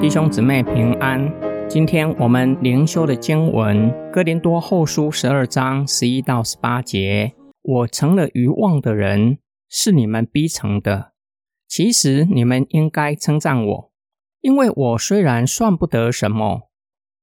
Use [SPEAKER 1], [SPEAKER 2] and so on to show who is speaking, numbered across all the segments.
[SPEAKER 1] 弟兄姊妹平安。今天我们灵修的经文《哥林多后书》十二章十一到十八节。我成了愚妄的人，是你们逼成的。其实你们应该称赞我，因为我虽然算不得什么，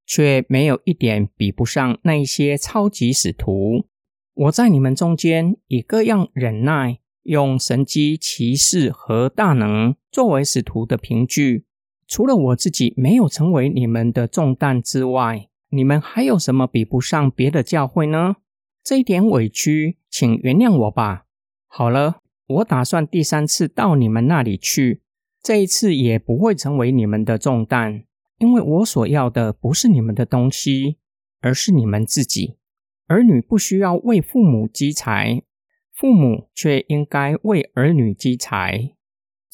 [SPEAKER 1] 却没有一点比不上那一些超级使徒。我在你们中间以各样忍耐，用神机骑士和大能作为使徒的凭据。除了我自己没有成为你们的重担之外，你们还有什么比不上别的教会呢？这一点委屈，请原谅我吧。好了，我打算第三次到你们那里去，这一次也不会成为你们的重担，因为我所要的不是你们的东西，而是你们自己。儿女不需要为父母积财，父母却应该为儿女积财。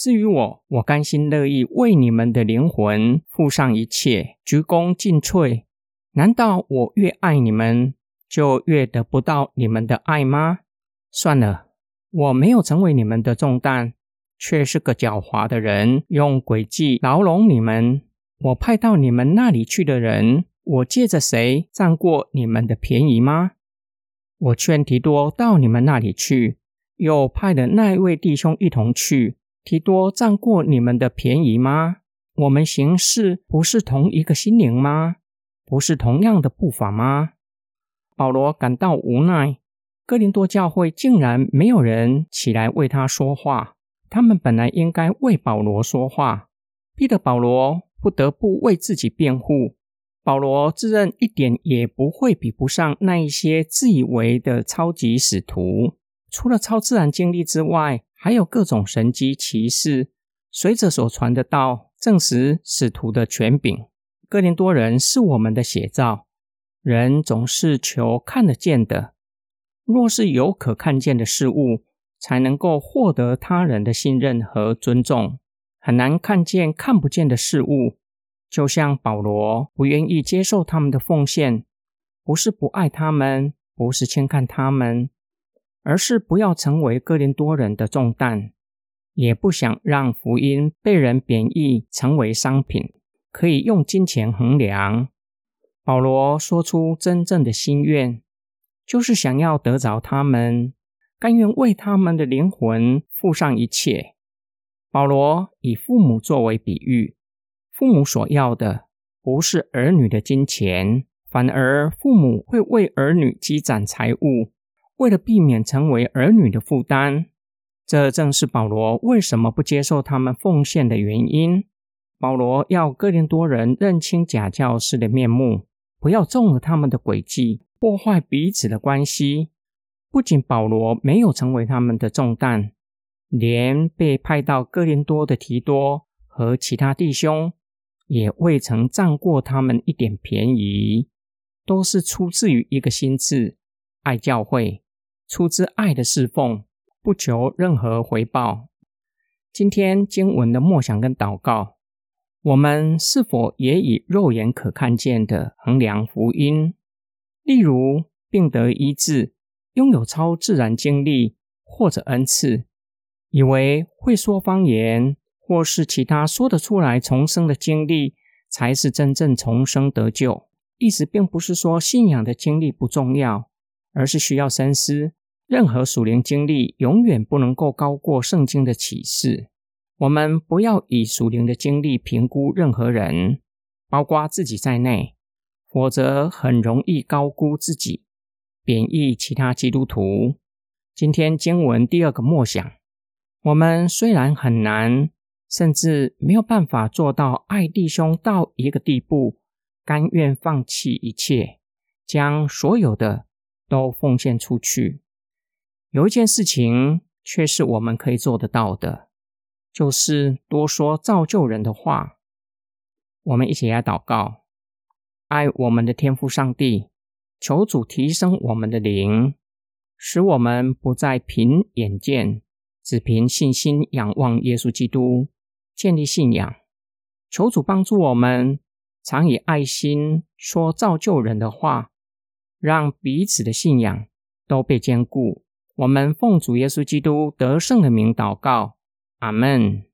[SPEAKER 1] 至于我，我甘心乐意为你们的灵魂付上一切，鞠躬尽瘁。难道我越爱你们，就越得不到你们的爱吗？算了，我没有成为你们的重担，却是个狡猾的人，用诡计牢笼你们。我派到你们那里去的人，我借着谁占过你们的便宜吗？我劝提多到你们那里去，又派了那位弟兄一同去。提多占过你们的便宜吗？我们行事不是同一个心灵吗？不是同样的步伐吗？保罗感到无奈，哥林多教会竟然没有人起来为他说话。他们本来应该为保罗说话，逼得保罗不得不为自己辩护。保罗自认一点也不会比不上那一些自以为的超级使徒，除了超自然经历之外。还有各种神机骑士，随着所传的道，证实使徒的权柄。哥林多人是我们的写照。人总是求看得见的，若是有可看见的事物，才能够获得他人的信任和尊重。很难看见看不见的事物，就像保罗不愿意接受他们的奉献，不是不爱他们，不是轻看他们。而是不要成为哥林多人的重担，也不想让福音被人贬义成为商品，可以用金钱衡量。保罗说出真正的心愿，就是想要得着他们，甘愿为他们的灵魂付上一切。保罗以父母作为比喻，父母所要的不是儿女的金钱，反而父母会为儿女积攒财物。为了避免成为儿女的负担，这正是保罗为什么不接受他们奉献的原因。保罗要哥林多人认清假教师的面目，不要中了他们的诡计，破坏彼此的关系。不仅保罗没有成为他们的重担，连被派到哥林多的提多和其他弟兄也未曾占过他们一点便宜，都是出自于一个心智，爱教会。出自爱的侍奉，不求任何回报。今天经文的默想跟祷告，我们是否也以肉眼可看见的衡量福音？例如病得医治，拥有超自然经历或者恩赐，以为会说方言或是其他说得出来重生的经历，才是真正重生得救。意思并不是说信仰的经历不重要，而是需要深思。任何属灵经历永远不能够高过圣经的启示。我们不要以属灵的经历评估任何人，包括自己在内，否则很容易高估自己，贬义其他基督徒。今天经文第二个默想：我们虽然很难，甚至没有办法做到爱弟兄到一个地步，甘愿放弃一切，将所有的都奉献出去。有一件事情却是我们可以做得到的，就是多说造就人的话。我们一起来祷告：爱我们的天父上帝，求主提升我们的灵，使我们不再凭眼见，只凭信心仰望耶稣基督，建立信仰。求主帮助我们，常以爱心说造就人的话，让彼此的信仰都被坚固。我们奉主耶稣基督得胜的名祷告，阿门。